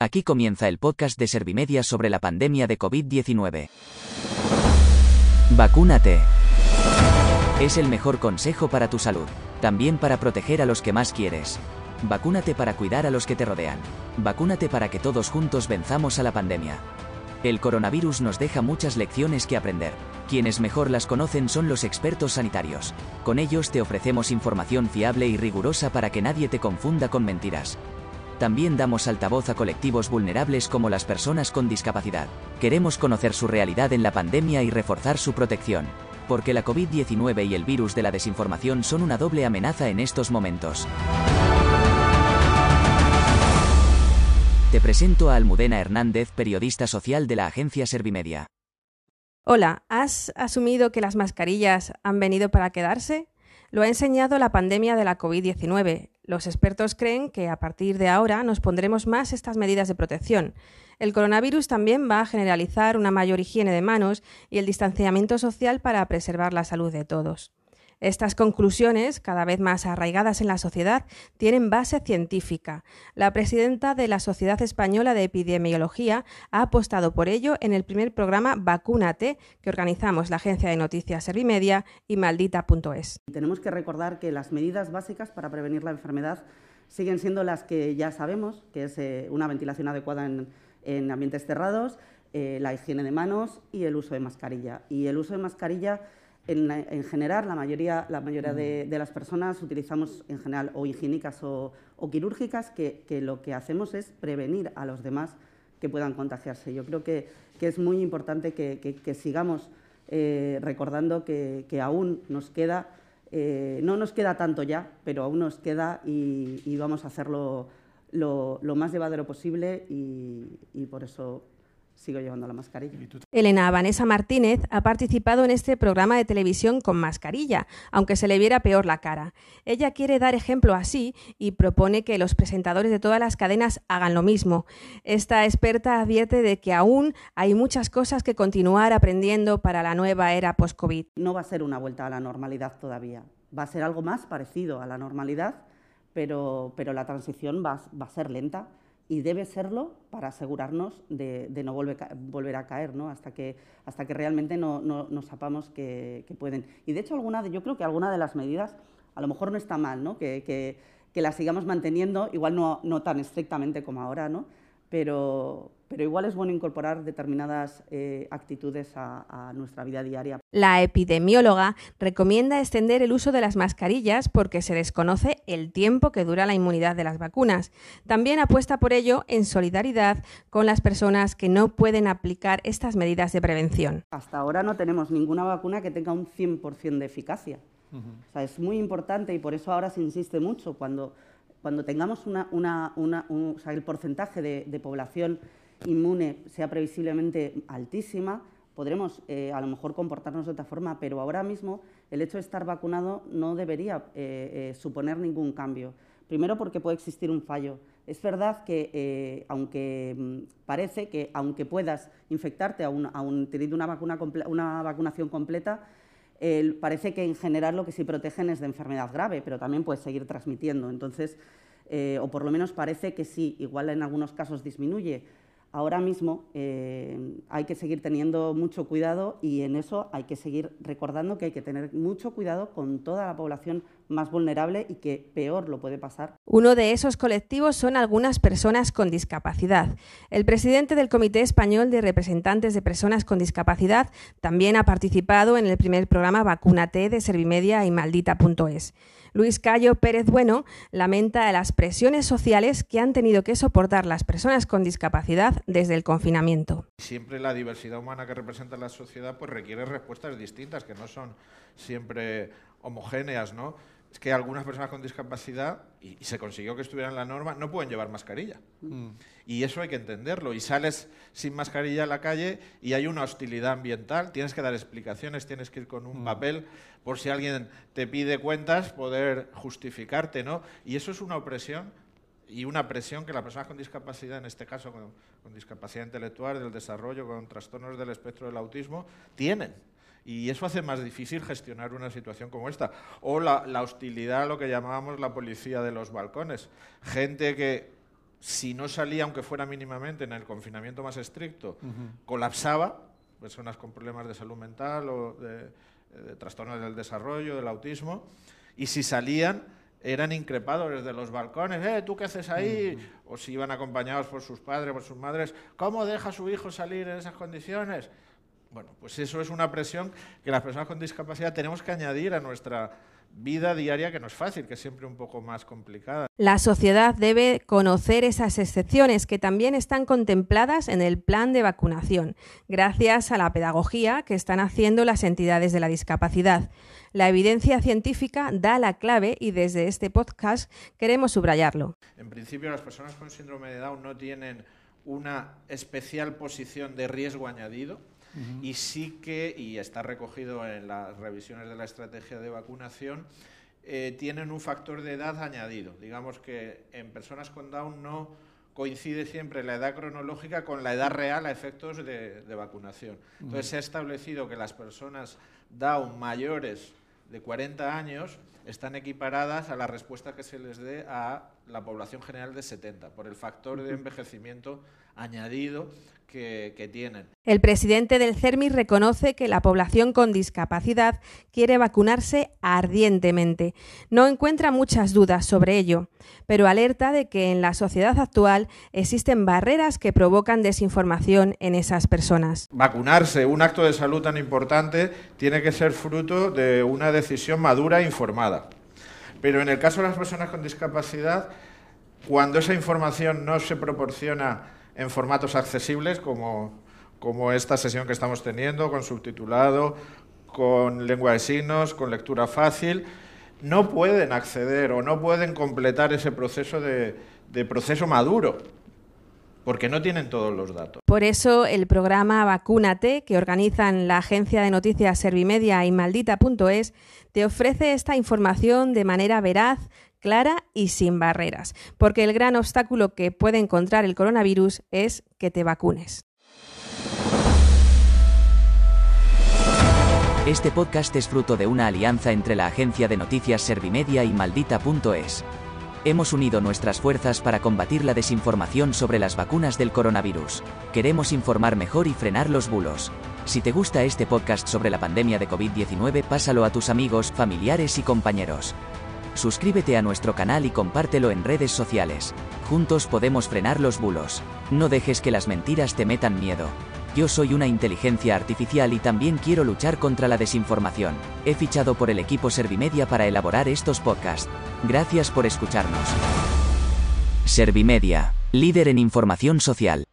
Aquí comienza el podcast de Servimedia sobre la pandemia de COVID-19. Vacúnate. Es el mejor consejo para tu salud, también para proteger a los que más quieres. Vacúnate para cuidar a los que te rodean. Vacúnate para que todos juntos venzamos a la pandemia. El coronavirus nos deja muchas lecciones que aprender. Quienes mejor las conocen son los expertos sanitarios. Con ellos te ofrecemos información fiable y rigurosa para que nadie te confunda con mentiras. También damos altavoz a colectivos vulnerables como las personas con discapacidad. Queremos conocer su realidad en la pandemia y reforzar su protección. Porque la COVID-19 y el virus de la desinformación son una doble amenaza en estos momentos. Te presento a Almudena Hernández, periodista social de la agencia Servimedia. Hola, ¿has asumido que las mascarillas han venido para quedarse? Lo ha enseñado la pandemia de la COVID-19. Los expertos creen que a partir de ahora nos pondremos más estas medidas de protección. El coronavirus también va a generalizar una mayor higiene de manos y el distanciamiento social para preservar la salud de todos. Estas conclusiones, cada vez más arraigadas en la sociedad, tienen base científica. La presidenta de la Sociedad Española de Epidemiología ha apostado por ello en el primer programa Vacúnate que organizamos la agencia de noticias Servimedia y maldita.es. Tenemos que recordar que las medidas básicas para prevenir la enfermedad siguen siendo las que ya sabemos, que es eh, una ventilación adecuada en, ambientes cerrados, eh, la higiene de manos y el uso de mascarilla. Y el uso de mascarilla en, general, la mayoría, la mayoría de, las personas utilizamos en general o higiénicas o, quirúrgicas, que, lo que hacemos es prevenir a los demás que puedan contagiarse. Yo creo que, es muy importante que, sigamos eh, recordando que, aún nos queda, eh, no nos queda tanto ya, pero aún nos queda y, vamos a hacerlo lo, más llevadero posible y por eso sigo llevando la mascarilla. Elena Vanessa Martínez ha participado en este programa de televisión con mascarilla, aunque se le viera peor la cara. Ella quiere dar ejemplo así y propone que los presentadores de todas las cadenas hagan lo mismo. Esta experta advierte de que aún hay muchas cosas que continuar aprendiendo para la nueva era post-COVID. No va a ser una vuelta a la normalidad todavía, va a ser algo más parecido a la normalidad, pero, pero la transición va, va a ser lenta y debe serlo para asegurarnos de, no volver, a caer, ¿no? hasta, que, hasta que realmente no, nos sapamos que, pueden. Y de hecho, alguna de, yo creo que alguna de las medidas a lo mejor no está mal, ¿no? que, que, que las sigamos manteniendo, igual no, no tan estrictamente como ahora, ¿no? pero, pero igual es bueno incorporar determinadas eh, actitudes a, nuestra vida diaria. La epidemióloga recomienda extender el uso de las mascarillas porque se desconoce el tiempo que dura la inmunidad de las vacunas. También apuesta por ello en solidaridad con las personas que no pueden aplicar estas medidas de prevención. Hasta ahora no tenemos ninguna vacuna que tenga un 100% de eficacia. o sea, es muy importante y por eso ahora se insiste mucho cuando cuando tengamos el porcentaje de, población inmune sea previsiblemente altísima, podremos eh, a lo mejor comportarnos de otra forma, pero ahora mismo el hecho de estar vacunado no debería eh, eh, suponer ningún cambio. Primero porque puede existir un fallo. Es verdad que, aunque mm, parece que, aunque puedas infectarte aún, teniendo una, vacuna una vacunación completa, parece que en general lo que sí protegen es de enfermedad grave, pero también puede seguir transmitiendo. Entonces, eh, o por lo menos parece que sí, igual en algunos casos disminuye, ahora mismo eh, hay que seguir teniendo mucho cuidado y en eso hay que seguir recordando que hay que tener mucho cuidado con toda la población más vulnerable y que peor lo puede pasar. Uno de esos colectivos son algunas personas con discapacidad. El presidente del Comité Español de Representantes de Personas con Discapacidad también ha participado en el primer programa Vacúnate de Servimedia y Maldita.es. Luis Cayo Pérez Bueno lamenta las presiones sociales que han tenido que soportar las personas con discapacidad desde el confinamiento. Siempre la diversidad humana que representa la sociedad pues requiere respuestas distintas, que no son siempre homogéneas, ¿no? Es que algunas personas con discapacidad, y, se consiguió que estuvieran en la norma, no pueden llevar mascarilla. Mm. Y eso hay que entenderlo. Y sales sin mascarilla a la calle y hay una hostilidad ambiental, tienes que dar explicaciones, tienes que ir con un mm. papel por si alguien te pide cuentas, poder justificarte, ¿no? Y eso es una opresión y una presión que las personas con discapacidad, en este caso con, con discapacidad intelectual, del desarrollo, con trastornos del espectro del autismo, tienen. Y eso hace más difícil gestionar una situación como esta. O la, hostilidad, lo que llamábamos la policía de los balcones. Gente que si no salía, aunque fuera mínimamente, en el confinamiento más estricto, colapsaba, personas con problemas de salud mental o de, de trastornos del desarrollo, del autismo, y si salían, eran increpados desde los balcones, eh, ¿tú qué haces ahí? O si iban acompañados por sus padres, por sus madres, ¿cómo deja a su hijo salir en esas condiciones? Bueno, pues eso es una presión que las personas con discapacidad tenemos que añadir a nuestra vida diaria que no es fácil, que es siempre un poco más complicada. La sociedad debe conocer esas excepciones que también están contempladas en el plan de vacunación, gracias a la pedagogía que están haciendo las entidades de la discapacidad. La evidencia científica da la clave y desde este podcast queremos subrayarlo. En principio, las personas con síndrome de Down no tienen una especial posición de riesgo añadido y sí que, y está recogido en las revisiones de la estrategia de vacunación, eh, tienen un factor de edad añadido. Digamos que en personas con Down no coincide siempre la edad cronológica con la edad real a efectos de, vacunación. Entonces se ha establecido que las personas Down mayores de 40 años están equiparadas a la respuesta que se les dé a la población general de 70 por el factor de envejecimiento añadido que, tienen. El presidente del CERMI reconoce que la población con discapacidad quiere vacunarse ardientemente. No encuentra muchas dudas sobre ello, pero alerta de que en la sociedad actual existen barreras que provocan desinformación en esas personas. Vacunarse, un acto de salud tan importante, tiene que ser fruto de una decisión madura e informada. Pero en el caso de las personas con discapacidad, cuando esa información no se proporciona en formatos accesibles como, como esta sesión que estamos teniendo, con subtitulado, con lengua de signos, con lectura fácil, no pueden acceder o no pueden completar ese proceso de, proceso maduro porque no tienen todos los datos. Por eso el programa Vacúnate, que organizan la agencia de noticias Servimedia y Maldita.es, te ofrece esta información de manera veraz, clara y sin barreras, porque el gran obstáculo que puede encontrar el coronavirus es que te vacunes. Este podcast es fruto de una alianza entre la agencia de noticias Servimedia y Maldita.es. Hemos unido nuestras fuerzas para combatir la desinformación sobre las vacunas del coronavirus. Queremos informar mejor y frenar los bulos. Si te gusta este podcast sobre la pandemia de COVID-19, pásalo a tus amigos, familiares y compañeros. Suscríbete a nuestro canal y compártelo en redes sociales. Juntos podemos frenar los bulos. No dejes que las mentiras te metan miedo. Yo soy una inteligencia artificial y también quiero luchar contra la desinformación. He fichado por el equipo Servimedia para elaborar estos podcasts. Gracias por escucharnos. Servimedia, líder en información social.